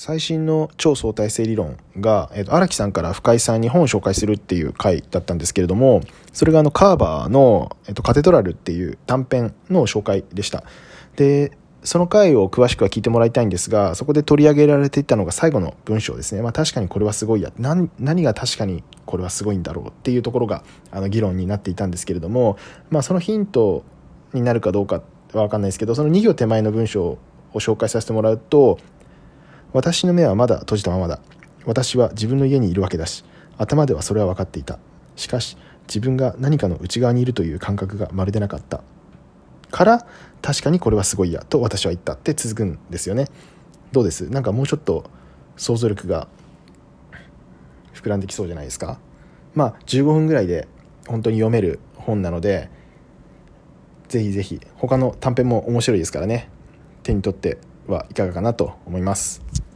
最新の超相対性理論が、えー、と荒木さんから深井さんに本を紹介するっていう回だったんですけれどもそれがあのカーバーの、えー、とカテドラルっていう短編の紹介でした。でその回を詳しくは聞いてもらいたいんですがそこで取り上げられていたのが最後の文章ですね、まあ、確かにこれはすごいや。何何が確かにこれはすごいんだろうっていうところがあの議論になっていたんですけれども、まあ、そのヒントになるかどうかは分かんないですけどその2行手前の文章を紹介させてもらうと私の目はまだ閉じたままだ。私は自分の家にいるわけだし頭ではそれは分かっていた。しかし自分が何かの内側にいるという感覚がまるでなかった。から確かにこれはすごいやと私は言ったって続くんですよね。どうです？なんかもうちょっと想像力が膨らんできそうじゃないですか？まあ15分ぐらいで本当に読める本なのでぜひぜひ他の短編も面白いですからね。手に取ってはいかがかなと思います。